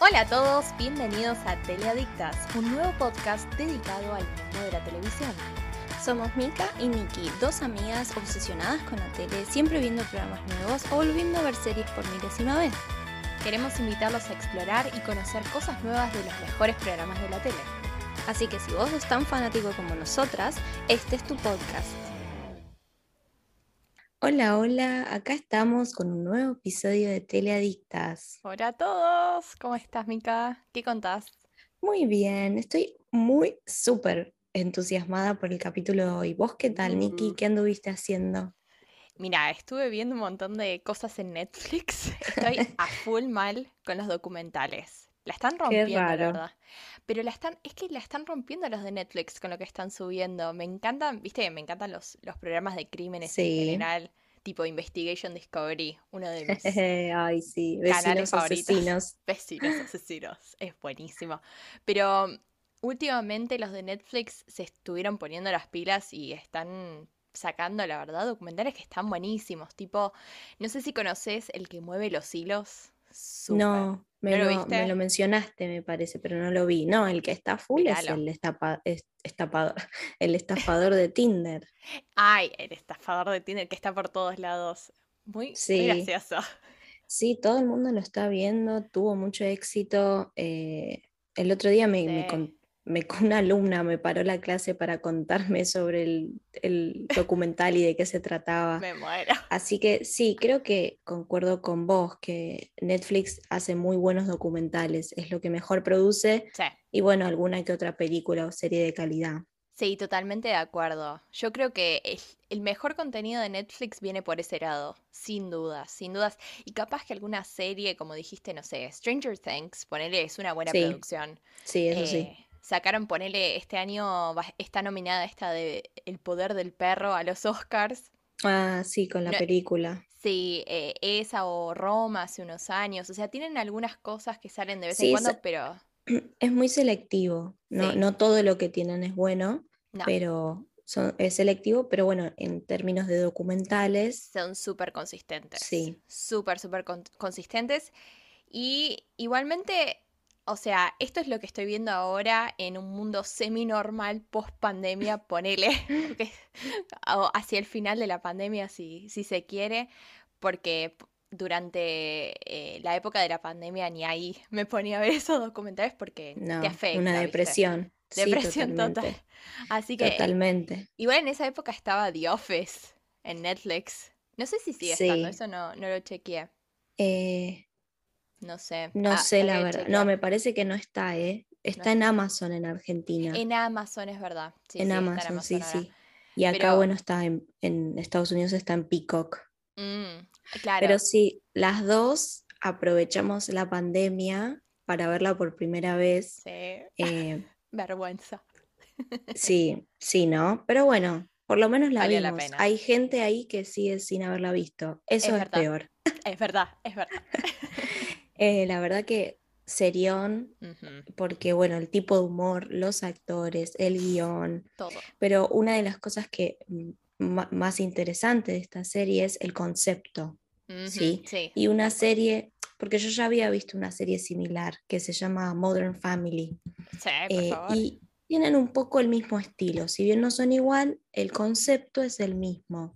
Hola a todos, bienvenidos a Teleadictas, un nuevo podcast dedicado al mundo de la televisión. Somos Mika y Nikki, dos amigas obsesionadas con la tele, siempre viendo programas nuevos o volviendo a ver series por milésima vez. Queremos invitarlos a explorar y conocer cosas nuevas de los mejores programas de la tele. Así que si vos sos tan fanático como nosotras, este es tu podcast. Hola, hola, acá estamos con un nuevo episodio de Teleadictas. Hola a todos, ¿cómo estás Mika? ¿Qué contás? Muy bien, estoy muy súper entusiasmada por el capítulo de hoy. ¿Vos qué tal, Nikki? ¿Qué anduviste haciendo? Mira, estuve viendo un montón de cosas en Netflix. Estoy a full mal con los documentales. La están rompiendo, la verdad. Pero la están, es que la están rompiendo los de Netflix con lo que están subiendo. Me encantan, viste, me encantan los, los programas de crímenes en general, tipo Investigation Discovery, uno de mis Ay, sí, vecinos asesinos. Vecinos asesinos, es buenísimo. Pero últimamente los de Netflix se estuvieron poniendo las pilas y están sacando, la verdad, documentales que están buenísimos. Tipo, no sé si conoces el que mueve los hilos. No, me lo, me lo, mencionaste, me parece, pero no lo vi. No, el que está full es el, el estafador de Tinder. Ay, el estafador de Tinder que está por todos lados. Muy, gracioso. Sí, todo el mundo lo está viendo, tuvo mucho éxito. Eh, el otro día me, me, me, una alumna me paró la clase para contarme sobre el, documental y de qué se trataba. Me muero. Así que sí, creo que concuerdo con vos que Netflix hace muy buenos documentales, es lo que mejor produce. Sí. Y bueno, alguna que otra película o serie de calidad. Sí, totalmente de acuerdo. Yo creo que el, mejor contenido de Netflix viene por ese lado, sin dudas, sin dudas. Y capaz que alguna serie, como dijiste, no sé, Stranger Things, ponele, es una buena producción. Sí, eso sí eh, sacaron, ponele, este año está nominada esta de El poder del perro a los Oscars. Ah, sí, con la película. Sí, eh, esa o Roma hace unos años. O sea, tienen algunas cosas que salen de vez en cuando, pero... Es muy selectivo. No, no todo lo que tienen es bueno, pero son, es selectivo, pero bueno, en términos de documentales. Son súper consistentes. Sí. Súper, súper consistentes. Y igualmente o sea, esto es lo que estoy viendo ahora en un mundo semi-normal post pandemia, ponele, hacia el final de la pandemia si, si se quiere, porque durante eh, la época de la pandemia ni ahí me ponía a ver esos documentales porque te afecta. Una depresión. Depresión total. Así que. Totalmente. Igual en esa época estaba The Office en Netflix. No sé si sigue estando, eso no, no lo chequeé. Eh, no sé. No ah, sé la verdad. No, me parece que no está, ¿eh? Está en Amazon en Argentina. En Amazon, es verdad. en, Amazon, sí, sí. Y acá, bueno, está en, Estados Unidos, está en Peacock. Mm, claro. Pero sí, las dos aprovechamos la pandemia para verla por primera vez. Sí. Eh, Vergüenza. sí, sí, ¿no? Pero bueno, por lo menos la vimos. Hay gente ahí que sigue sin haberla visto. Eso es peor. Es verdad, es verdad. Eh, la verdad que serión, porque bueno, el tipo de humor, los actores, el guion. Todo. Pero una de las cosas que mm, más interesante de esta serie es el concepto. ¿sí? Y una serie, porque yo ya había visto una serie similar que se llama Modern Family. Sí, por eh, favor. Y tienen un poco el mismo estilo. Si bien no son igual, el concepto es el mismo.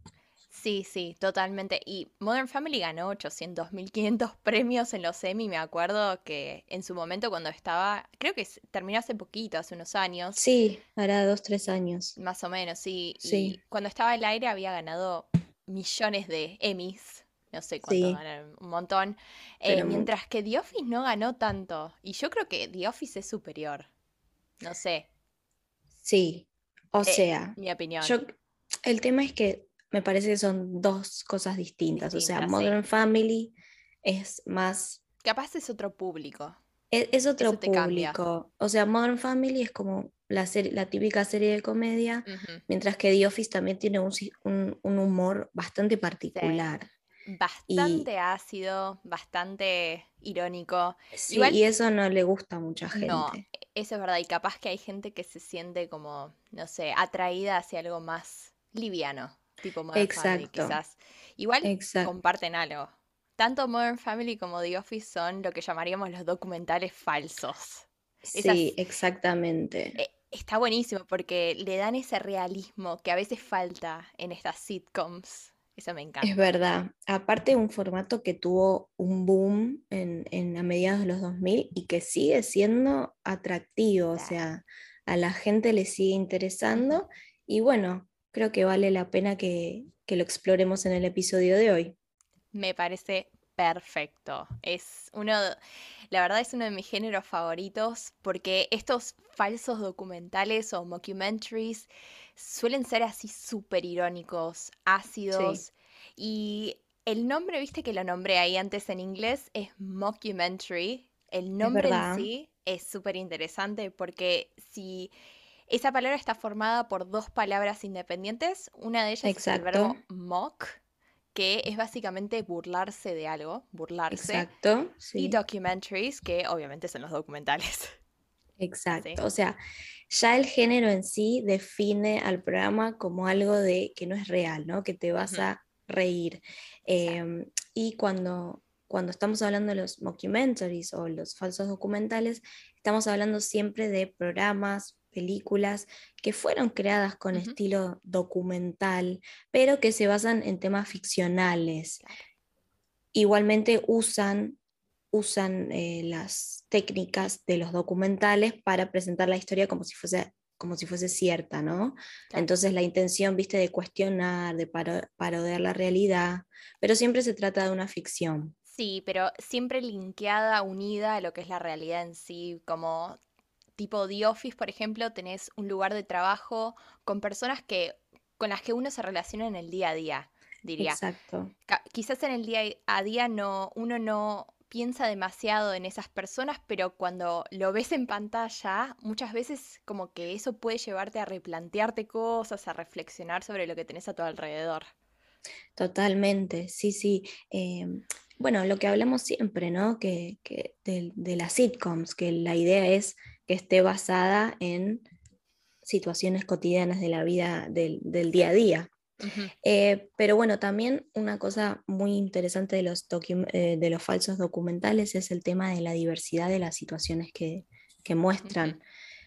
Sí, sí, totalmente. Y Modern Family ganó 800.500 premios en los Emmy. Me acuerdo que en su momento cuando estaba, creo que terminó hace poquito, hace unos años. Sí, hará dos, tres años. Más o menos, sí. sí. Y cuando estaba al aire había ganado millones de Emmys. No sé cuánto ganaron, un montón. Eh, mientras que The Office no ganó tanto. Y yo creo que The Office es superior. No sé. Sí, o eh, sea. Mi opinión. Yo, el tema es que me parece que son dos cosas distintas. o sea, Modern Family es más... Capaz es otro público. E, es, otro público. O sea, Modern Family es como la, la típica serie de comedia, mientras que The Office también tiene un, humor bastante particular. Bastante ácido, bastante irónico. Sí, y eso no le gusta a mucha gente. No, eso es verdad. Y capaz que hay gente que se siente como, no sé, atraída hacia algo más liviano tipo Exacto. quizás. Igual comparten algo. tanto Modern Family como The Office son lo que llamaríamos los documentales falsos. Sí, exactamente. Eh, está buenísimo porque le dan ese realismo que a veces falta en estas sitcoms. Eso me encanta. Es verdad. Aparte, un formato que tuvo un boom en, a mediados de los 2000 y que sigue siendo atractivo. O sea, a la gente le sigue interesando. Y bueno, creo que vale la pena que, que lo exploremos en el episodio de hoy. Me parece perfecto. Es uno, la verdad es uno de mis géneros favoritos porque estos falsos documentales o mockumentaries suelen ser así súper irónicos, ácidos. Y el nombre, viste que lo nombré ahí antes en inglés, es mockumentary. El nombre en sí es súper interesante porque si esa palabra está formada por dos palabras independientes, una de ellas es el verbo mock, que es básicamente burlarse de algo, burlarse. Exacto. Y documentaries, que obviamente son los documentales. Exacto. O sea, ya el género en sí define al programa como algo de que no es real, ¿no? Que te vas a reír. Em, y cuando, cuando estamos hablando de los mockumentaries o los falsos documentales, estamos hablando siempre de programas, películas que fueron creadas con estilo documental, pero que se basan en temas ficcionales. Igualmente usan, usan eh, las técnicas de los documentales para presentar la historia como si fuese como si fuese cierta, ¿no? Entonces la intención, viste, de cuestionar, de parodiar la realidad, pero siempre se trata de una ficción. Sí, pero siempre linkeada, unida a lo que es la realidad en sí, como tipo The Office, por ejemplo, tenés un lugar de trabajo con personas que, con las que uno se relaciona en el día a día, diría. Exacto. Quizás en el día a día no, uno no piensa demasiado en esas personas, pero cuando lo ves en pantalla, muchas veces como que eso puede llevarte a replantearte cosas, a reflexionar sobre lo que tenés a tu alrededor. Totalmente, sí, sí. Em, bueno, lo que hablamos siempre, ¿no? Que, de, de, las sitcoms, que la idea es que esté basada en situaciones cotidianas de la vida del, día a día. Eh, pero bueno, también una cosa muy interesante de los, eh, de los falsos documentales es el tema de la diversidad de las situaciones que, muestran.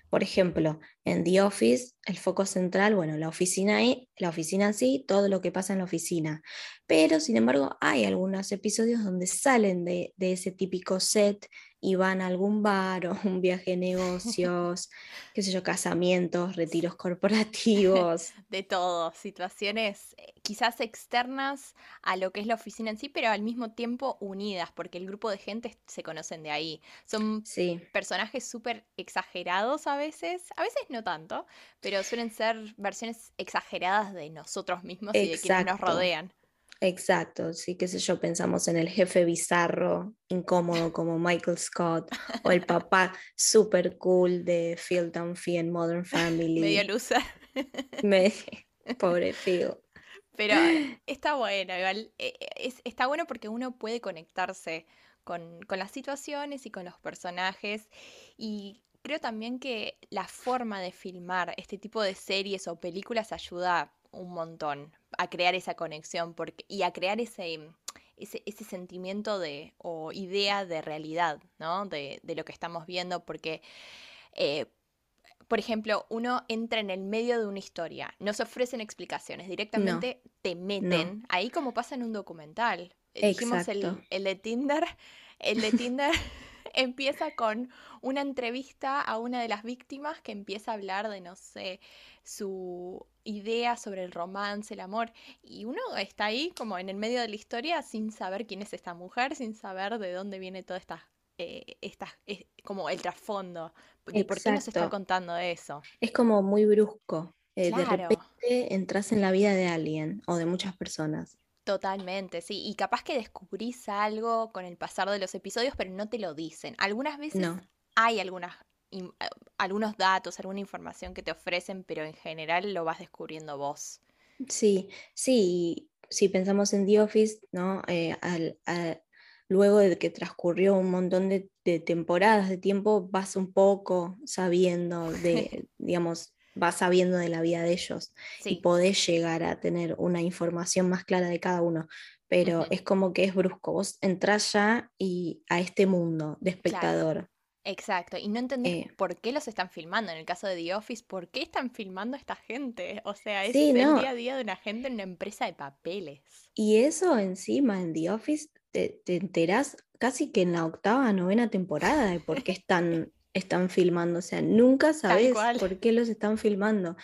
Por ejemplo, en The Office, el foco central, bueno, la oficina y la oficina en sí, todo lo que pasa en la oficina. Pero, sin embargo, hay algunos episodios donde salen de, de ese típico set y van a algún bar o un viaje de negocios, qué sé yo, casamientos, retiros corporativos. De todo, situaciones eh, quizás externas a lo que es la oficina en sí, pero al mismo tiempo unidas, porque el grupo de gente se conocen de ahí. Son personajes súper exagerados a veces, a veces no tanto, pero suelen ser versiones exageradas de nosotros mismos y de quienes nos rodean. Exacto, sí, qué sé yo, pensamos en el jefe bizarro, incómodo como Michael Scott, o el papá super cool de Phil Dunphy en Modern Family. Medio loser. Pobre Phil. Pero está bueno, igual, eh, está bueno porque uno puede conectarse con, con las situaciones y con los personajes y creo también que la forma de filmar este tipo de series o películas ayuda un montón a crear esa conexión porque, y a crear ese, ese, ese, sentimiento de, o idea de realidad, ¿no? De, de lo que estamos viendo, porque, eh, por ejemplo, uno entra en el medio de una historia, no se ofrecen explicaciones, directamente te meten, ahí como pasa en un documental. Dijimos el, el de Tinder, el de Tinder empieza con una entrevista a una de las víctimas que empieza a hablar de, no sé, su idea sobre el romance, el amor, y uno está ahí como en el medio de la historia sin saber quién es esta mujer, sin saber de dónde viene toda esta, eh, como el trasfondo, y por qué nos está contando eso. Es como muy brusco. Eh, de repente entras en la vida de alguien o de muchas personas. Totalmente, sí. Y capaz que descubrís algo con el pasar de los episodios, pero no te lo dicen. Algunas veces hay algunas, eh, algunos datos, alguna información que te ofrecen, pero en general lo vas descubriendo vos. Sí, sí. Si pensamos en The Office, ¿no? Eh, luego de que transcurrió un montón de, de temporadas de tiempo, vas un poco sabiendo de, digamos, vas sabiendo de la vida de ellos y podés llegar a tener una información más clara de cada uno. pero es como que es brusco. Vos entras ya y a este mundo de espectador. Exacto, y no entendés eh. por qué los están filmando. En el caso de The Office, ¿por qué están filmando a esta gente? O sea, es el día a día de una gente en una empresa de papeles. Y eso encima en The Office te, te enterás casi que en la octava, novena temporada de por qué están, están filmando. O sea, nunca sabes por qué los están filmando.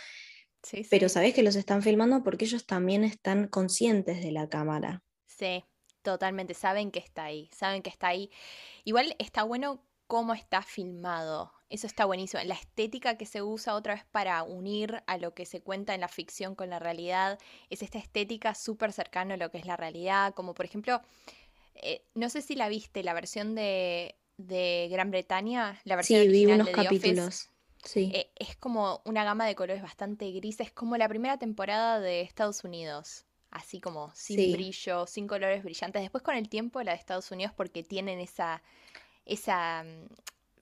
Pero sabes que los están filmando porque ellos también están conscientes de la cámara. Sí, totalmente. Saben que está ahí. Saben que está ahí. Igual está bueno cómo está filmado. Eso está buenísimo. La estética que se usa otra vez para unir a lo que se cuenta en la ficción con la realidad es esta estética súper cercana a lo que es la realidad. Como por ejemplo, eh, no sé si la viste, la versión de, Gran Bretaña, la versión sí, vi unos capítulos. sí. Eh, es como una gama de colores bastante grises, como la primera temporada de Estados Unidos así como sin brillo, sin colores brillantes. Después con el tiempo la de Estados Unidos porque tienen esa esa mm,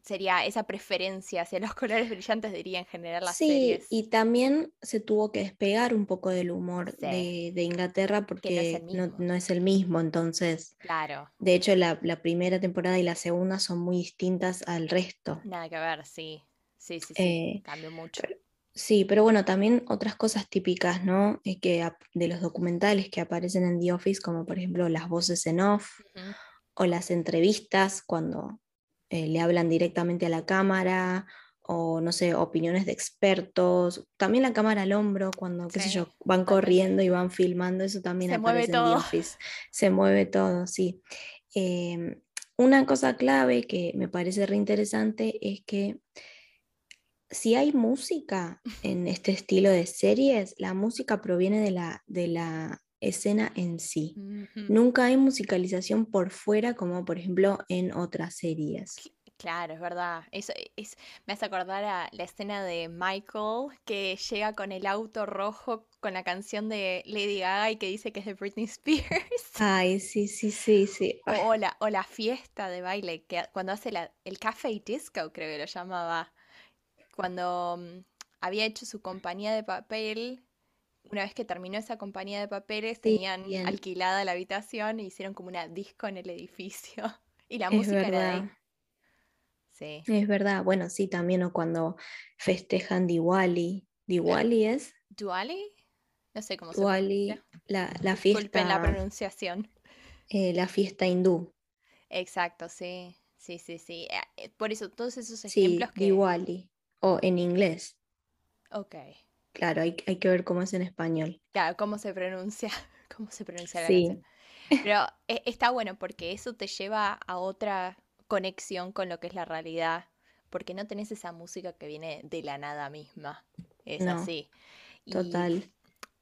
sería esa preferencia hacia los colores brillantes, diría en general las sí, y también se tuvo que despegar un poco del humor de, Inglaterra porque no es, el mismo, entonces. Claro. De hecho, la, primera temporada y la segunda son muy distintas al resto. Nada que ver, sí. Sí, sí, sí. Eh, cambió mucho. sí, pero bueno, también otras cosas típicas, ¿no? Es que de los documentales que aparecen en The Office, como por ejemplo las voces en off o las entrevistas cuando eh, le hablan directamente a la cámara o no sé, opiniones de expertos, también la cámara al hombro cuando, qué sé yo, van corriendo y van filmando, eso también se aparece mueve todo. en Office. Se mueve todo, sí. Em, una cosa clave que me parece reinteresante es que si hay música en este estilo de series, la música proviene de la, de la escena en sí. Nunca hay musicalización por fuera como por ejemplo en otras series. Claro, es verdad. Eso es, me hace acordar a la escena de Michael que llega con el auto rojo con la canción de Lady Gaga y que dice que es de Britney Spears. Ay, sí, sí, sí, sí. O, la, o la fiesta de baile, que cuando hace la, el café disco, creo que lo llamaba. Cuando mm, había hecho su compañía de papel una vez que terminó esa compañía de papeles, tenían alquilada la habitación e hicieron como una disco en el edificio. Y la música era de ahí. Sí. Es verdad. Bueno, sí, también o cuando festejan Diwali. ¿Diwali es? ¿Diwali? No sé cómo se pronuncia. La, la fiesta. Disculpen la pronunciación. Eh, la fiesta hindú. Exacto, sí. Sí, sí, sí. Eh, eh, por eso, todos esos ejemplos sí, Diwali. O en inglés. Ok. Claro, hay, que ver cómo es en español. Claro, cómo se pronuncia, cómo se pronuncia la sí. Pero e, está bueno porque eso te lleva a otra conexión con lo que es la realidad, porque no tenés esa música que viene de la nada misma. Es así. Total.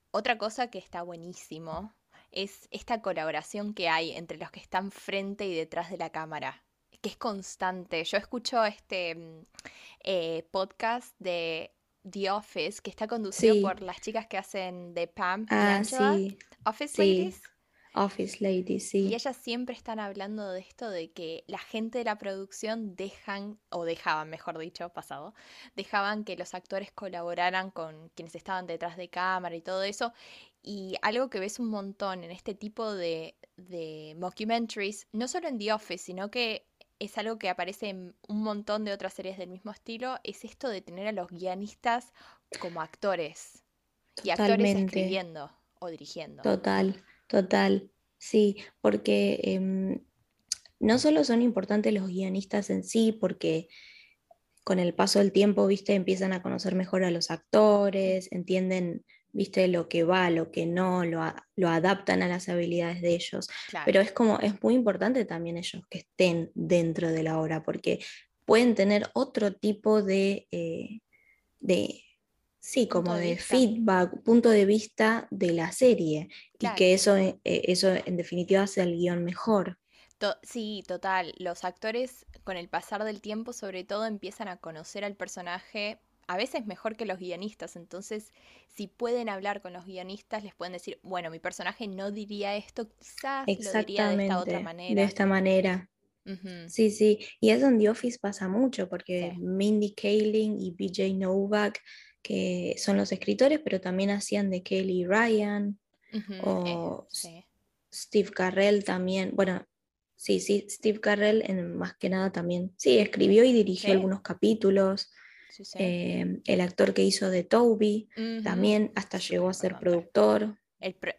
otra cosa que está buenísimo es esta colaboración que hay entre los que están frente y detrás de la cámara, que es constante. Yo escucho este mm, eh, podcast de The Office, que está conducido por las chicas que hacen de Pam y ah, sí. Office Ladies. Office Ladies, sí. Y ellas siempre están hablando de esto, de que la gente de la producción dejan, o dejaban, mejor dicho, pasado, dejaban que los actores colaboraran con quienes estaban detrás de cámara y todo eso. Y algo que ves un montón en este tipo de, de mockumentaries, no solo en The Office, sino que es algo que aparece en un montón de otras series del mismo estilo, es esto de tener a los guionistas como actores. Y actores escribiendo o dirigiendo. Total, total, sí, porque em, no solo son importantes los guionistas en sí, porque con el paso del tiempo, viste, empiezan a conocer mejor a los actores, entienden viste, lo que va, lo que no, lo, lo adaptan a las habilidades de ellos. Pero es como, es muy importante también ellos que estén dentro de la obra, porque pueden tener otro tipo de, eh, de sí, como de, feedback, punto de vista de la serie, y que eso, eh, eso en definitiva hace el guion mejor. sí, total. Los actores con el pasar del tiempo sobre todo empiezan a conocer al personaje a veces mejor que los guionistas. Entonces, si pueden hablar con los guionistas, les pueden decir, bueno, mi personaje no diría esto, quizás lo diría de esta otra manera. De esta manera. Sí, sí. Y eso en The Office pasa mucho, porque Mindy Kaling y BJ Novak, que son los escritores, pero también hacían de Kelly Ryan. o, sí. Steve Carrell también, bueno, sí, sí, Steve Carrell en, más que nada también, sí, escribió y dirigió algunos capítulos. Eh, el actor que hizo de Toby también hasta llegó a ser productor.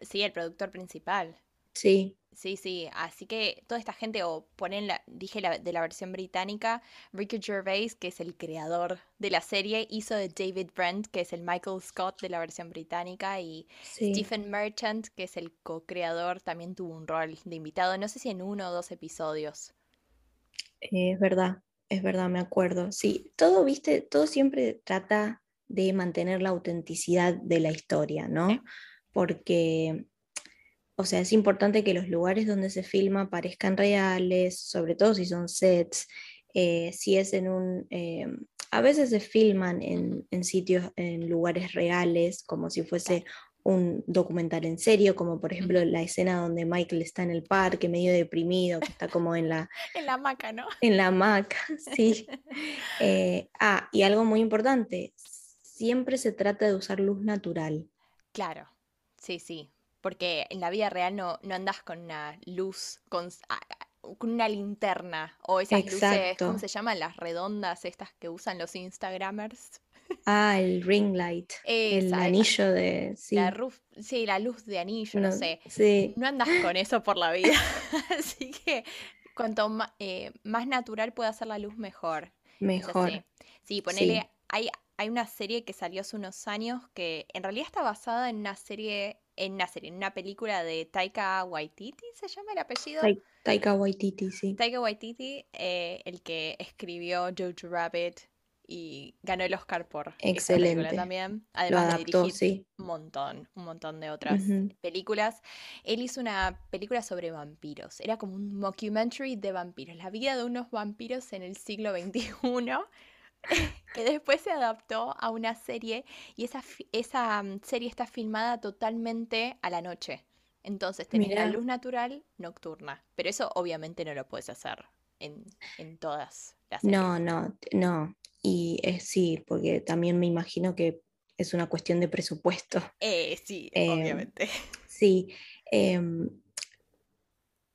sí, el productor principal. Sí. Sí, sí, así que toda esta gente, o ponen, la, dije la, de la versión británica, Ricky Gervais, que es el creador de la serie, hizo de David Brent, que es el Michael Scott de la versión británica, y Stephen Merchant, que es el co-creador, también tuvo un rol de invitado, no sé si en uno o dos episodios. es verdad, es verdad, me acuerdo. Sí, todo, viste, todo siempre trata de mantener la autenticidad de la historia, ¿no? Porque o sea, es importante que los lugares donde se filma parezcan reales, sobre todo si son sets, eh, si es en un... Eh, a veces se filman en, sitios, en lugares reales, como si fuese un documental en serio, como por ejemplo la escena donde Michael está en el parque medio deprimido, que está como en la... en la hamaca, ¿no? En la hamaca, sí. Eh, ah, y algo muy importante, siempre se trata de usar luz natural. Claro, sí, sí, porque en la vida real no, no andas con una luz, con, con una linterna o esas luces, ¿cómo se llaman? Las redondas estas que usan los Instagramers. Ah, el ring light. el anillo de. Sí. La, sí, la luz de anillo, no, sé. No andas con eso por la vida. Así que cuanto eh, más, natural pueda ser la luz, mejor. Mejor. Sí, ponele. Hay, hay una serie que salió hace unos años que en realidad está basada en una serie en una serie, en una película de Taika Waititi, ¿se llama el apellido? Taika Waititi, sí. Taika Waititi, eh, el que escribió Jojo Rabbit y ganó el Oscar por Excelente. película también. Además de dirigir un montón, un montón de otras películas. Él hizo una película sobre vampiros. Era como un mockumentary de vampiros. La vida de unos vampiros en el siglo XXI. que después se adaptó a una serie y esa, esa mm, serie está filmada totalmente a la noche. Entonces tenés la luz natural nocturna, pero eso obviamente no lo puedes hacer en, todas las series. No, no, no. Y es sí, porque también me imagino que es una cuestión de presupuesto. Eh, sí, em, obviamente. Sí. Eh,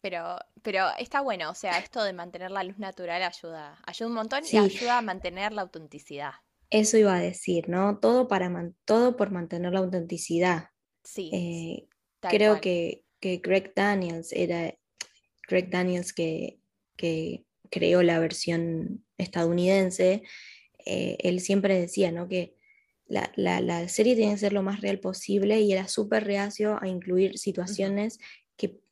pero, pero está bueno, o sea, esto de mantener la luz natural ayuda, ayuda un montón y ayuda a mantener la autenticidad. Eso iba a decir, ¿no? Todo, para todo por mantener la autenticidad. Sí. Eh, creo que, que, Greg Daniels era Greg Daniels que, que creó la versión estadounidense. Eh, él siempre decía, ¿no? Que la, la, la, serie tiene que ser lo más real posible y era súper reacio a incluir situaciones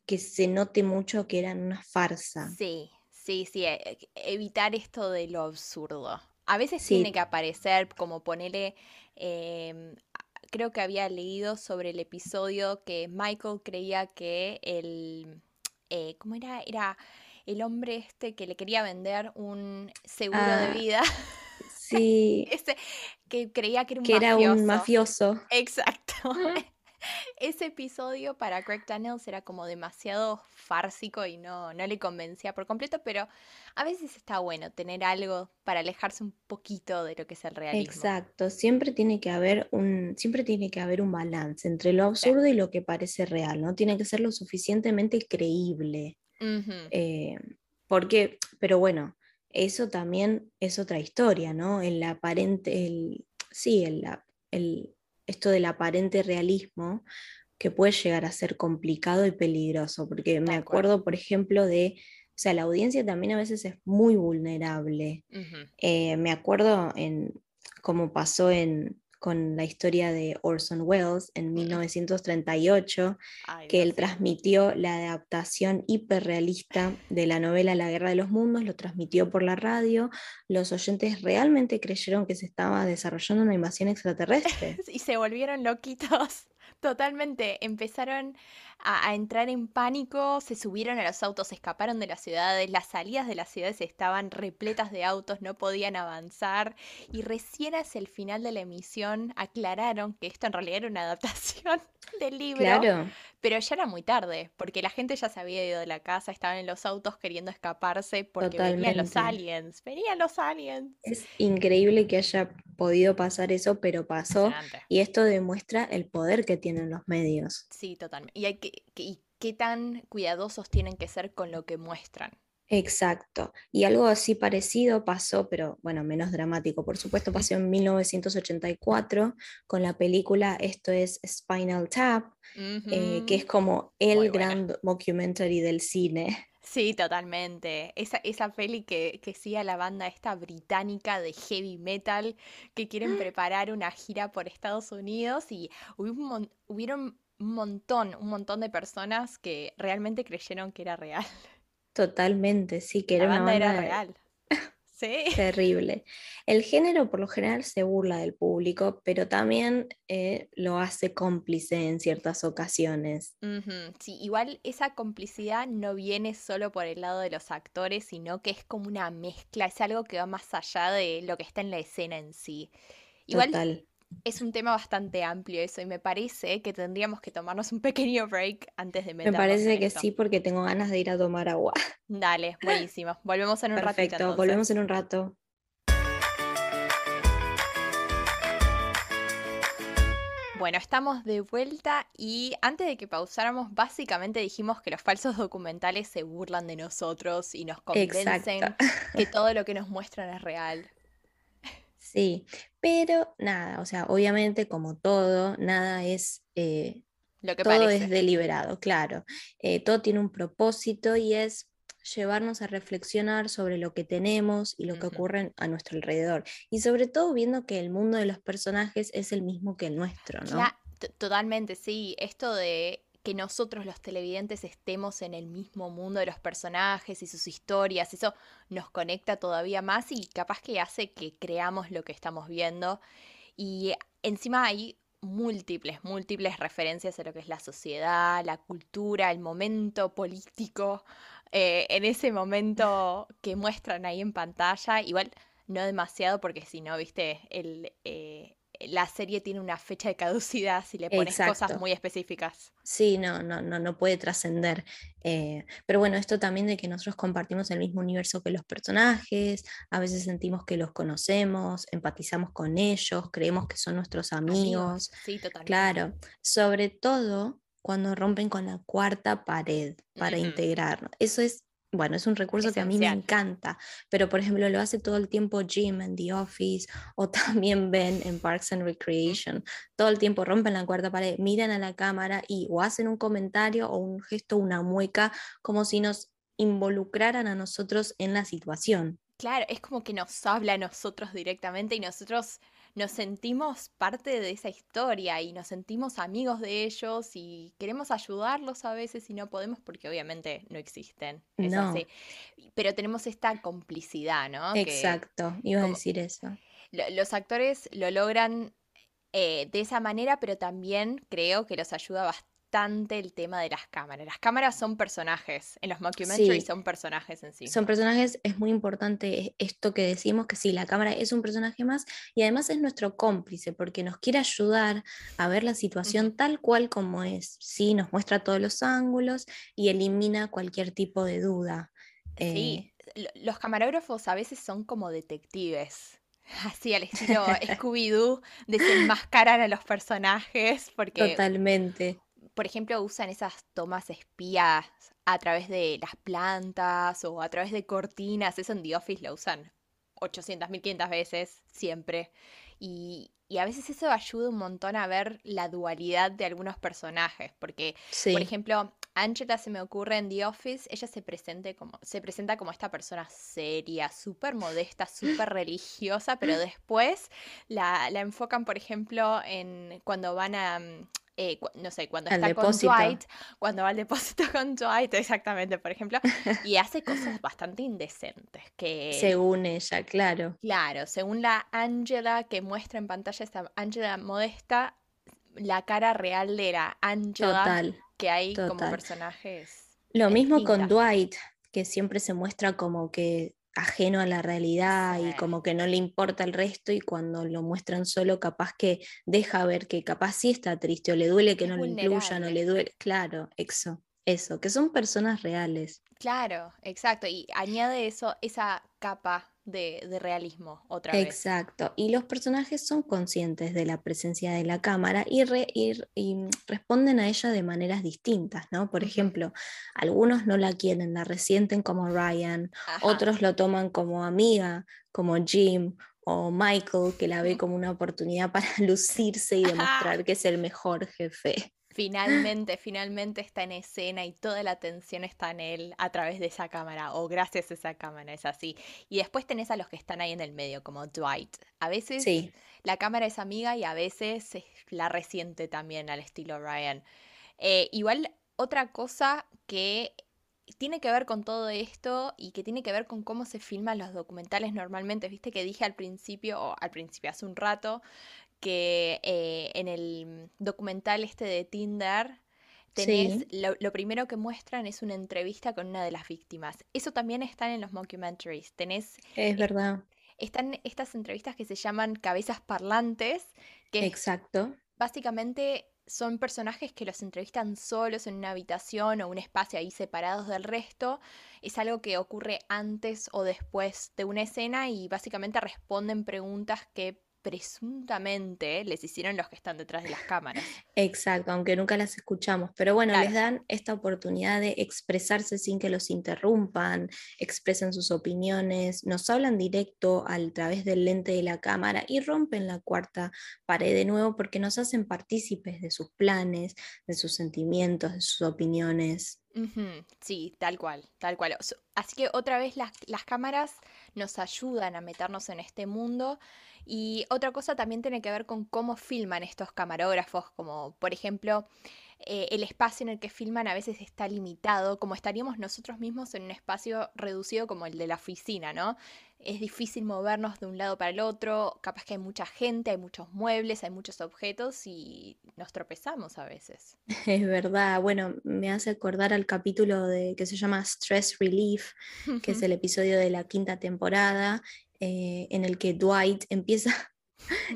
que se note mucho que eran una farsa. Sí, sí, sí, e, evitar esto de lo absurdo. A veces tiene que aparecer, como ponerle, em, creo que había leído sobre el episodio que Michael creía que el, eh, ¿cómo era? Era el hombre este que le quería vender un seguro de ah, vida. Sí. Ese, que creía que era un que era un mafioso. Exacto. ese episodio para Greg Daniels era como demasiado fársico y no, no le convencía por completo, pero a veces está bueno tener algo para alejarse un poquito de lo que es el realismo. Exacto, siempre tiene que haber un, siempre tiene que haber un balance entre lo absurdo y lo que parece real, ¿no? Tiene que ser lo suficientemente creíble. Eh, porque, pero bueno, eso también es otra historia, ¿no? El aparente, el, sí, el, el esto del aparente realismo que puede llegar a ser complicado y peligroso, porque me acuerdo, por ejemplo, de, o sea, la audiencia también a veces es muy vulnerable. Eh, me acuerdo en cómo pasó en, con la historia de Orson Welles en 1938, que él transmitió la adaptación hiperrealista de la novela La Guerra de los Mundos, lo transmitió por la radio, los oyentes realmente creyeron que se estaba desarrollando una invasión extraterrestre. y se volvieron loquitos. Totalmente, empezaron a, entrar en pánico, se subieron a los autos, escaparon de las ciudades, las salidas de las ciudades estaban repletas de autos, no podían avanzar y recién hacia el final de la emisión aclararon que esto en realidad era una adaptación del libro. Claro. Pero ya era muy tarde, porque la gente ya se había ido de la casa, estaban en los autos queriendo escaparse porque venían los aliens, venían los aliens. Es increíble que haya podido pasar eso, pero pasó. Y esto demuestra el poder que tienen los medios. Sí, totalmente. Y, hay que, qué tan cuidadosos tienen que ser con lo que muestran. Exacto. Y algo así parecido pasó, pero bueno, menos dramático, por supuesto, pasó en 1984 con la película Esto es Spinal Tap, eh, que es como el gran documentary del cine. Sí, totalmente. Esa, esa peli que, que sigue a la banda esta británica de heavy metal que quieren preparar una gira por Estados Unidos y hubieron un montón, un montón de personas que realmente creyeron que era real. Totalmente, sí, que era una banda era real. Sí. Terrible. El género por lo general se burla del público, pero también eh, lo hace cómplice en ciertas ocasiones. Sí, igual esa complicidad no viene solo por el lado de los actores, sino que es como una mezcla, es algo que va más allá de lo que está en la escena en sí. Igual Total es un tema bastante amplio eso y me parece que tendríamos que tomarnos un pequeño break antes de meternos Me parece que sí porque tengo ganas de ir a tomar agua. Dale, buenísimo. Volvemos en un rato. Perfecto, volvemos en un rato. Bueno, estamos de vuelta y antes de que pausáramos, básicamente dijimos que los falsos documentales se burlan de nosotros y nos convencen que todo lo que nos muestran es real. Sí, pero nada, o sea, obviamente como todo, nada es... Eh, Lo que todo es deliberado, claro. Eh, todo tiene un propósito y es llevarnos a reflexionar sobre lo que tenemos y lo que ocurre a nuestro alrededor. Y sobre todo viendo que el mundo de los personajes es el mismo que el nuestro, ¿no? totalmente, sí. Esto de que nosotros los televidentes estemos en el mismo mundo de los personajes y sus historias, eso nos conecta todavía más y capaz que hace que creamos lo que estamos viendo. Y encima hay múltiples, múltiples referencias a lo que es la sociedad, la cultura, el momento político, eh, en ese momento que muestran ahí en pantalla. Igual no demasiado porque si no, viste, el, eh, la serie tiene una fecha de caducidad si le pones cosas muy específicas. Sí, no, no, no, no puede trascender. Eh, pero bueno, esto también de que nosotros compartimos el mismo universo que los personajes, a veces sentimos que los conocemos, empatizamos con ellos, creemos que son nuestros amigos. Sí, totalmente. Claro, sobre todo cuando rompen con la cuarta pared para integrarnos. Eso es bueno, es un recurso que a mí me encanta, pero por ejemplo lo hace todo el tiempo Jim en The Office o también Ben en Parks and Recreation. Todo el tiempo rompen la cuarta pared, miran a la cámara y o hacen un comentario o un gesto, una mueca, como si nos involucraran a nosotros en la situación. Claro, es como que nos habla a nosotros directamente y nosotros nos sentimos parte de esa historia y nos sentimos amigos de ellos y queremos ayudarlos a veces y no podemos porque obviamente no existen. no. Pero tenemos esta complicidad, ¿no? Exacto, iba a decir eso. los actores lo logran eh, de esa manera, pero también creo que los ayuda bastante el tema de las cámaras. Las cámaras son personajes, en los mockumentaries son personajes en sí. Son personajes, es muy importante esto que decimos, que sí, la cámara es un personaje más y además es nuestro cómplice porque nos quiere ayudar a ver la situación tal cual como es. Sí, nos muestra todos los ángulos y elimina cualquier tipo de duda. Sí, eh, los camarógrafos a veces son como detectives. Así al estilo Scooby-Doo, desenmascaran a los personajes porque... Totalmente por ejemplo, usan esas tomas espías a través de las plantas o a través de cortinas. Eso en The Office lo usan 800, 1500 veces, siempre. Y, a veces eso ayuda un montón a ver la dualidad de algunos personajes. Porque, por ejemplo, Angela se me ocurre en The Office, ella se, presente como, se presenta como esta persona seria, súper modesta, súper religiosa, pero después la, la, enfocan, por ejemplo, en cuando van a, mm, eh, no sé, cuando está con Dwight, cuando va al depósito con Dwight, exactamente, por ejemplo, y hace cosas bastante indecentes. Que, según ella, claro. Claro, según la Angela que muestra en pantalla, esta Angela modesta, la cara real de la Angela que hay como personajes. Lo mismo con Dwight, que siempre se muestra como que ajeno a la realidad y como que no le importa el resto y cuando lo muestran solo capaz que deja ver que capaz sí está triste o le duele que no lo incluyan o le duele, claro, eso, eso, que son personas reales. Claro, exacto, y añade eso, esa capa de, realismo otra vez. Exacto, y los personajes son conscientes de la presencia de la cámara y, responden a ella de maneras distintas, ¿no? Por ejemplo, algunos no la quieren, la resienten como Ryan, otros lo toman como amiga, como Jim o Michael, que la ve como una oportunidad para lucirse y demostrar que es el mejor jefe. Finalmente, finalmente está en escena y toda la atención está en él a través de esa cámara o gracias a esa cámara, es así. Y después tenés a los que están ahí en el medio, como Dwight. A veces la cámara es amiga y a veces la resiente también al estilo Ryan. Eh, igual, otra cosa que tiene que ver con todo esto y que tiene que ver con cómo se filman los documentales normalmente. Viste que dije al principio, o al principio hace un rato, que eh, en el documental este de Tinder tenés, lo, primero que muestran es una entrevista con una de las víctimas. Eso también está en los mockumentaries. Tenés... Es verdad. están estas entrevistas que se llaman cabezas parlantes, que Exacto. básicamente son personajes que los entrevistan solos en una habitación o un espacio ahí separados del resto. Es algo que ocurre antes o después de una escena y básicamente responden preguntas que presuntamente les hicieron los que están detrás de las cámaras. Exacto, aunque nunca las escuchamos, pero bueno, les dan esta oportunidad de expresarse sin que los interrumpan, expresan sus opiniones, nos hablan directo a través del lente de la cámara y rompen la cuarta pared de nuevo porque nos hacen partícipes de sus planes, de sus sentimientos, de sus opiniones. Sí, tal cual, tal cual. Así que otra vez las, las cámaras nos ayudan a meternos en este mundo y otra cosa también tiene que ver con cómo filman estos camarógrafos, como por ejemplo eh, el espacio en el que filman a veces está limitado, como estaríamos nosotros mismos en un espacio reducido como el de la oficina, ¿no? Es difícil movernos de un lado para el otro, capaz que hay mucha gente, hay muchos muebles, hay muchos objetos y nos tropezamos a veces. Es verdad, bueno, me hace acordar al capítulo de que se llama Stress Relief, que es el episodio de la quinta temporada, eh, en el que Dwight empieza,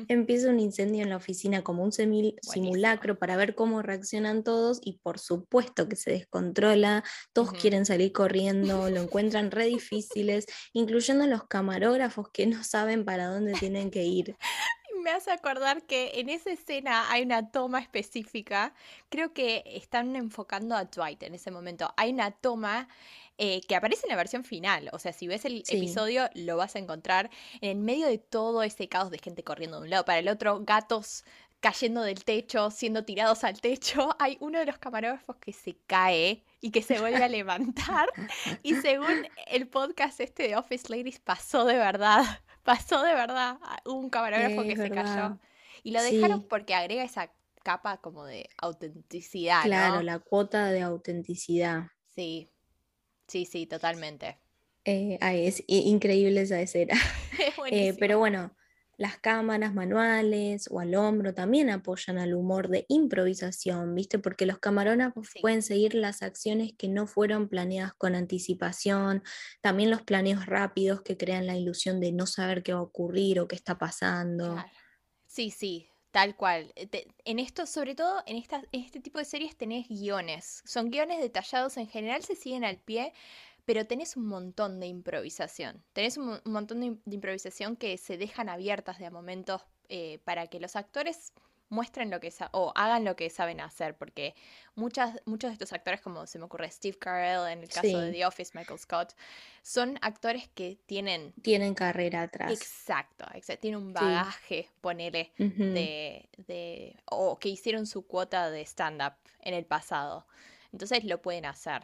empieza un incendio en la oficina como un simulacro para ver cómo reaccionan todos y por supuesto que se descontrola, todos quieren salir corriendo, lo encuentran re difíciles, incluyendo los camarógrafos que no saben para dónde tienen que ir. Me hace acordar que en esa escena hay una toma específica. Creo que están enfocando a Dwight en ese momento. Hay una toma eh, que aparece en la versión final. O sea, si ves el episodio, lo vas a encontrar en el medio de todo ese caos de gente corriendo de un lado para el otro, gatos cayendo del techo, siendo tirados al techo. Hay uno de los camarógrafos que se cae y que se vuelve a levantar. Y según el podcast este de Office Ladies, pasó de verdad. Pasó de verdad. Hubo un camarógrafo que se cayó. Y lo dejaron porque agrega esa capa como de autenticidad. Claro, la cuota de autenticidad. Sí, Sí, sí, totalmente. Eh, es increíble esa escena. eh, pero bueno, las cámaras manuales o al hombro también apoyan al humor de improvisación, ¿viste? Porque los camarógrafos pueden seguir las acciones que no fueron planeadas con anticipación, también los planeos rápidos que crean la ilusión de no saber qué va a ocurrir o qué está pasando. Sí, sí, Tal cual. Eh, en esto, sobre todo en, este tipo de series tenés guiones. Son guiones detallados, en general se siguen al pie, pero tenés un montón de improvisación. Tenés un, montón de, improvisación que se dejan abiertas de a momentos eh, para que los actores muestren lo que o hagan lo que saben hacer, porque muchas, muchos de estos actores, como se me ocurre Steve Carell en el caso de The Office, Michael Scott, son actores que tienen... Tienen carrera atrás. Exacto, exacto. tienen un bagaje, ponele, de, de... o que hicieron su cuota de stand-up en el pasado. Entonces lo pueden hacer.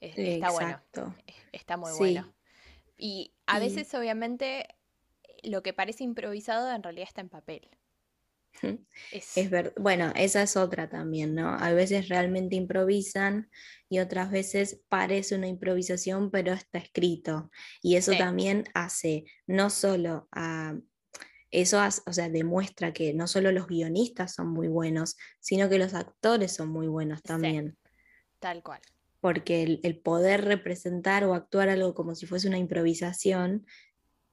está bueno. Está muy bueno. Y a veces, obviamente, lo que parece improvisado en realidad está en papel. Es, bueno, esa es otra también, ¿no? A veces realmente improvisan y otras veces parece una improvisación, pero está escrito. Y eso también hace no solo a... Eso o sea, demuestra que no solo los guionistas son muy buenos, sino que los actores son muy buenos también. tal cual. Porque el, poder representar o actuar algo como si fuese una improvisación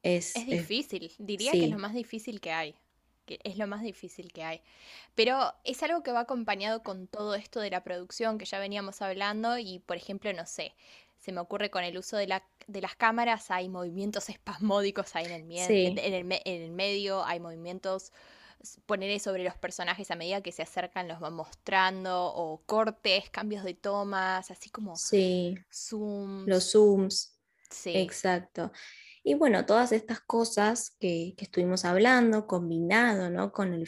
es... Es difícil, diría que es lo más difícil que hay que es lo más difícil que hay. Pero es algo que va acompañado con todo esto de la producción que ya veníamos hablando y, por ejemplo, no sé, se me ocurre con el uso de, la, de las cámaras, hay movimientos espasmódicos ahí en el, en, el, en el medio, hay movimientos poner sobre los personajes a medida que se acercan, los van mostrando, o cortes, cambios de tomas, así como sí. zooms. Los zooms. Sí. Exacto. Y bueno, todas estas cosas que, estuvimos hablando, combinado ¿no? con, el,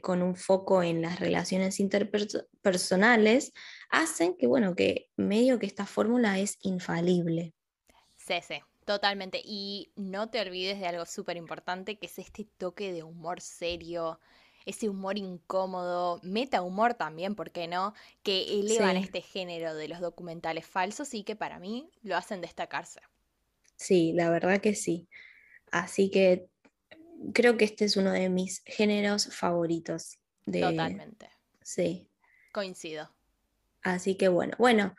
con, un foco en las relaciones interpersonales, hacen que, bueno, que medio que esta fórmula es infalible. Sí, sí, totalmente. Y no te olvides de algo súper importante, que es este toque de humor serio, ese humor incómodo, meta humor también, ¿por qué no? Que elevan este género de los documentales falsos y que para mí lo hacen destacarse. Sí, la verdad que sí. Así que creo que este es uno de mis géneros favoritos. De... Totalmente. Sí. Coincido. Así que bueno, bueno,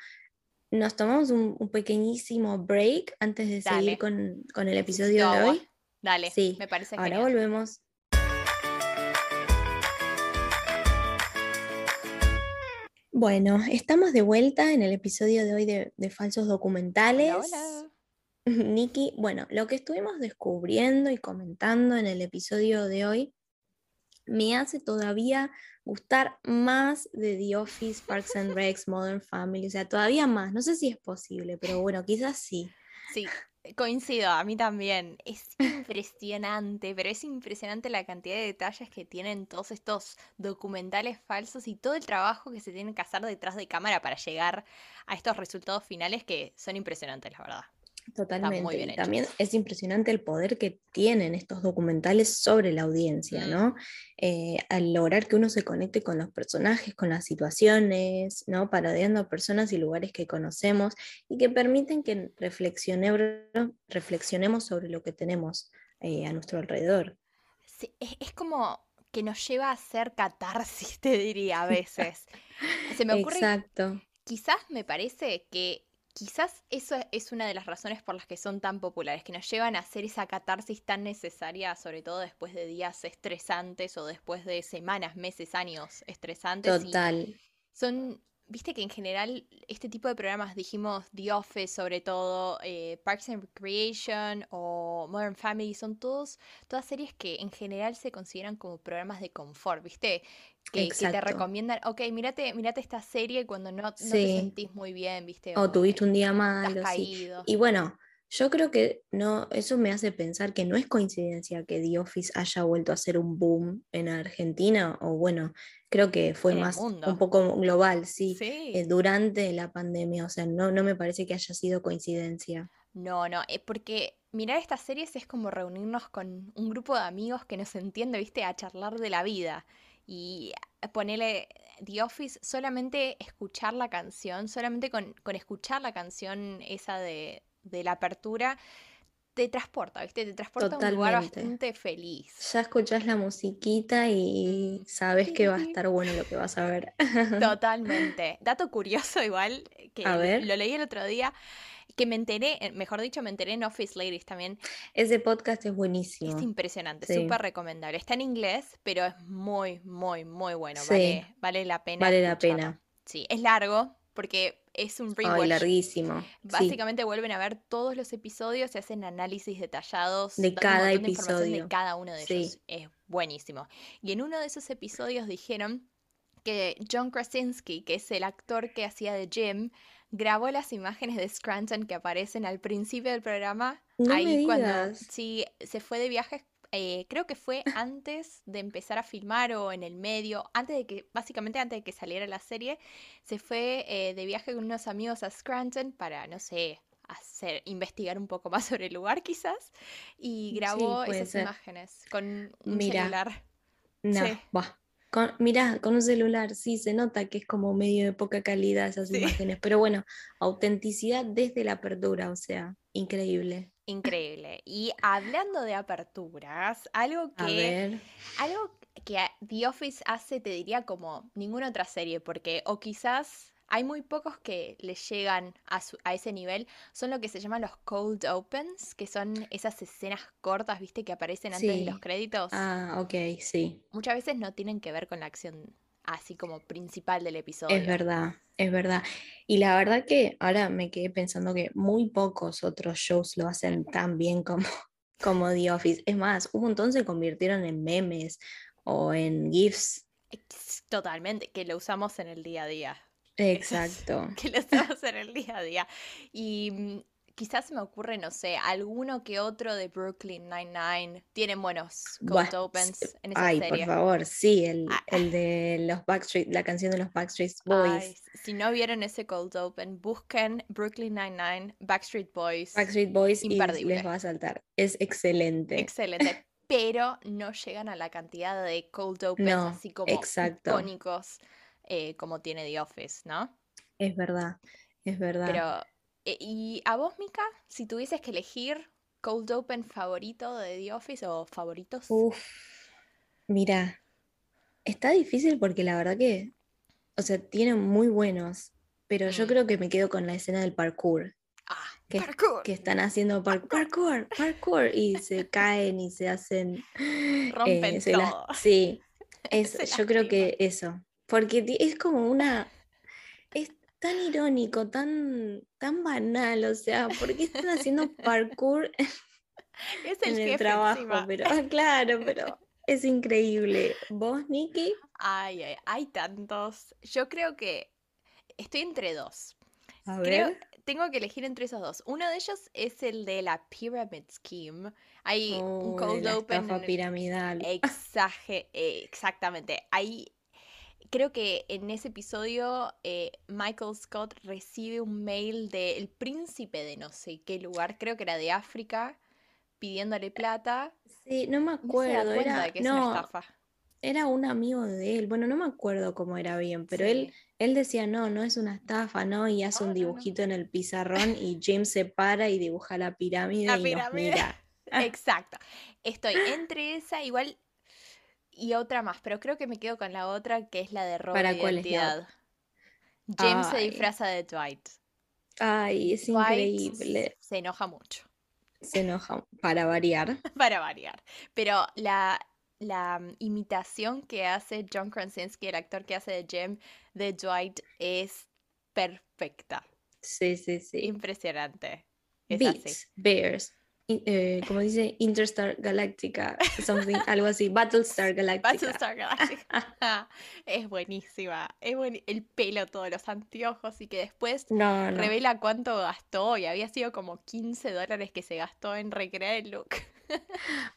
nos tomamos un, pequeñísimo break antes de seguir con, el episodio de hoy. Dale, sí. me parece Ahora volvemos. Bueno, estamos de vuelta en el episodio de hoy de, Falsos Documentales. hola. Nikki, bueno, lo que estuvimos descubriendo y comentando en el episodio de hoy me hace todavía gustar más de The Office, Parks and Recs, Modern Family, o sea, todavía más. No sé si es posible, pero bueno, quizás sí. Sí, coincido, a mí también. Es impresionante, pero es impresionante la cantidad de detalles que tienen todos estos documentales falsos y todo el trabajo que se tiene que hacer detrás de cámara para llegar a estos resultados finales que son impresionantes, la verdad. Totalmente. También es impresionante el poder que tienen estos documentales sobre la audiencia, mm. ¿no? Eh, al lograr que uno se conecte con los personajes, con las situaciones, ¿no? Parodiando a personas y lugares que conocemos y que permiten que reflexionemos sobre lo que tenemos eh, a nuestro alrededor. es, como que nos lleva a hacer catarsis, te diría a veces. Se me ocurre. Exacto. Quizás me parece que Quizás eso es una de las razones por las que son tan populares, que nos llevan a hacer esa catarsis tan necesaria, sobre todo después de días estresantes o después de semanas, meses, años estresantes. Total. son Viste que en general este tipo de programas, dijimos The Office sobre todo, eh, Parks and Recreation o Modern Family, son todos, todas series que en general se consideran como programas de confort, ¿viste? Que, te recomiendan, ok, mírate, mírate esta serie cuando no, te sentís muy bien, ¿viste? O, tuviste un día malo. Sí. Y bueno, yo creo que no, eso me hace pensar que no es coincidencia que The Office haya vuelto a ser un boom en Argentina, o bueno, creo que fue más un poco global, sí, eh, durante la pandemia, o sea, no, no me parece que haya sido coincidencia. No, no, es eh, porque mirar estas series es como reunirnos con un grupo de amigos que nos entiende, viste, a charlar de la vida. Y ponerle The Office, solamente escuchar la canción, solamente con, con escuchar la canción esa de, de la apertura te transporta, ¿viste? Te transporta a un lugar bastante feliz. Ya escuchás la musiquita y sabes que va a estar bueno lo que vas a ver. Totalmente. Dato curioso igual, que lo leí el otro día, que me enteré, eh, mejor dicho, me enteré en Office Ladies también. Ese podcast es buenísimo. Es impresionante, súper recomendable. Está en inglés, pero es muy, muy, muy bueno. Vale, vale la pena. Vale la pena. Sí, es largo, porque es un rewatch. larguísimo. Básicamente vuelven a ver todos los episodios, se hacen análisis detallados de cada episodio. De, cada uno de ellos. Es buenísimo. Y en uno de esos episodios dijeron que John Krasinski, que es el actor que hacía de Jim, grabó las imágenes de Scranton que aparecen al principio del programa. ahí cuando sí, se fue de viaje eh, creo que fue antes de empezar a filmar o en el medio, antes de que, básicamente antes de que saliera la serie, se fue eh, de viaje con unos amigos a Scranton para, no sé, hacer, investigar un poco más sobre el lugar quizás, y grabó esas imágenes con un celular. No, va. Con, mirá, con un celular, sí, se nota que es como medio de poca calidad esas imágenes, pero bueno, autenticidad desde la apertura, o sea, increíble. Increíble. Y hablando de aperturas, algo que. Algo que The Office hace, te diría, como ninguna otra serie, porque, o quizás hay muy pocos que le llegan a, a, ese nivel. Son lo que se llaman los cold opens, que son esas escenas cortas, viste, que aparecen antes de los créditos. Ah, ok, sí. Muchas veces no tienen que ver con la acción así como principal del episodio. Es verdad, es verdad. Y la verdad que ahora me quedé pensando que muy pocos otros shows lo hacen tan bien como, como The Office. Es más, un montón se convirtieron en memes o en GIFs. Totalmente, que lo usamos en el día a día. Exacto. que lo usamos en el día a día. Y quizás me ocurre, no sé, alguno que otro de Brooklyn Nine-Nine. Tienen buenos cold opens en esa ay, serie. por favor, sí, el, ah. el, de los Backstreet, la canción de los Backstreet Boys. si no vieron ese cold open, busquen Brooklyn Nine-Nine, Backstreet Boys. Backstreet Boys y les va a saltar. Es excelente. Excelente. pero no llegan a la cantidad de cold opens así como icónicos eh, como tiene The Office, ¿no? Es verdad, es verdad. Pero eh, ¿Y a vos, Mika, si tuvieses que elegir cold open favorito de The Office o favoritos? Uf, mira, está difícil porque la verdad que, o sea, tienen muy buenos, pero yo mm. creo que me quedo con la escena del parkour. Ah, que, parkour. que están haciendo parkour, parkour, y se caen y se hacen... Rompen eh, todo. sí, es, yo creo que eso, porque es como una tan irónico, tan, tan banal, o sea, ¿por qué están haciendo parkour es el en el trabajo? Pero, ah, claro, pero es increíble. ¿Vos, Nikki? Ay, ay, hay tantos. Yo creo que estoy entre dos. A ver. tengo que elegir entre esos dos. Uno de ellos es el de la Pyramid Scheme. Hay un cold la open. piramidal. Exaje, exactamente. Hay creo que en ese episodio eh, Michael Scott recibe un mail del príncipe de no sé qué lugar, creo que era de África, pidiéndole plata. Sí, no me acuerdo. era, Era un amigo de él. Bueno, no me acuerdo cómo era bien, pero él, él decía, no, no es una estafa, ¿no? Y hace un dibujito en el pizarrón y James se para y dibuja la pirámide y nos mira. Exacto. Estoy entre esa, igual y otra más, pero creo que me quedo con la otra que es la de robo de identidad. James se disfraza de Dwight. Ay, es increíble. Se enoja mucho. Se enoja para variar. para variar. Pero la, la mm, imitación que hace John Krasinski, el actor que hace de Jem, de Dwight, es perfecta. Sí, sí, sí. Impresionante. Es Bears, eh, como dice Interstar Galactica, something, algo así, Battlestar Galactica. Battlestar Galactica. es buenísima. Es el pelo, todos los anteojos y que después revela cuánto gastó y había sido como 15 dólares que se gastó en recrear el look.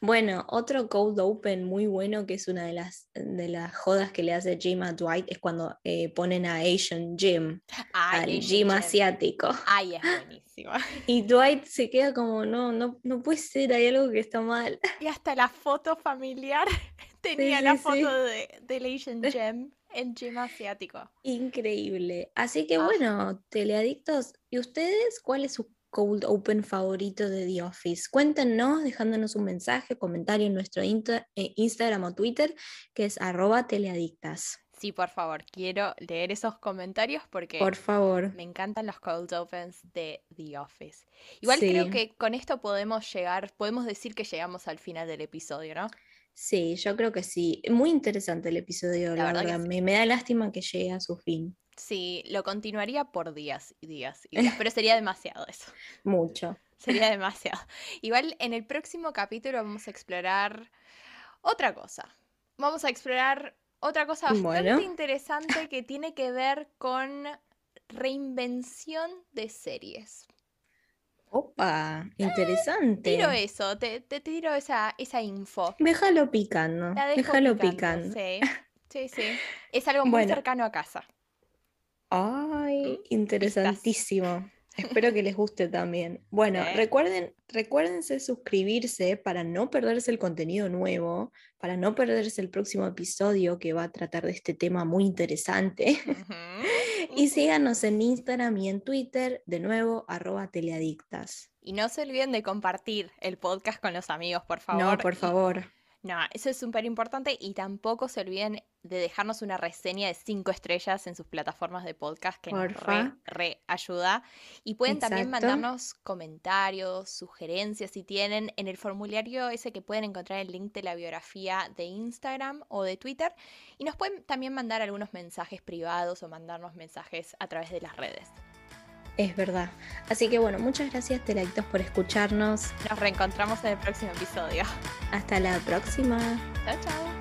Bueno, otro cold open muy bueno que es una de las, de las jodas que le hace Jim a Dwight es cuando eh, ponen a Asian Jim, al Jim, asiático. Ay, es buenísimo. Y Dwight se queda como, no, no, no puede ser, hay algo que está mal. Y hasta la foto familiar tenía la foto de, del Asian Jim. El Jim asiático. Increíble. Así que ah. bueno, teleadictos, ¿y ustedes cuál es su cold open favorito de The Office. Cuéntenos dejándonos un mensaje, comentario en nuestro eh, Instagram o Twitter, que es arroba teleadictas. Sí, por favor, quiero leer esos comentarios porque por favor. me encantan los cold opens de The Office. Igual creo que con esto podemos llegar, podemos decir que llegamos al final del episodio, ¿no? Sí, yo creo que sí. Muy interesante el episodio, la, verdad. Me, me da lástima que llegue a su fin. Sí, lo continuaría por días y días y días, pero sería demasiado eso. Mucho. Sería demasiado. Igual en el próximo capítulo vamos a explorar otra cosa. Vamos a explorar otra cosa bastante interesante que tiene que ver con reinvención de series. Opa, eh, interesante. tiro eso, te, tiro esa, esa info. Déjalo picando. Déjalo picando. Sí, sí, sí. Es algo muy cercano a casa. Ay, interesantísimo. Espero que les guste también. Bueno, recuerden, recuérdense suscribirse para no perderse el contenido nuevo, para no perderse el próximo episodio que va a tratar de este tema muy interesante. y síganos en Instagram y en Twitter, de nuevo, arroba teleadictas. Y no se olviden de compartir el podcast con los amigos, por favor. No, por favor. No, eso es súper importante y tampoco se olviden de dejarnos una reseña de cinco estrellas en sus plataformas de podcast que nos re, ayuda. Y pueden también mandarnos comentarios, sugerencias si tienen en el formulario ese que pueden encontrar el link de la biografía de Instagram o de Twitter. Y nos pueden también mandar algunos mensajes privados o mandarnos mensajes a través de las redes. Es verdad. Así que bueno, muchas gracias Telaitos por escucharnos. Nos reencontramos en el próximo episodio. Hasta la próxima. Chao, chao.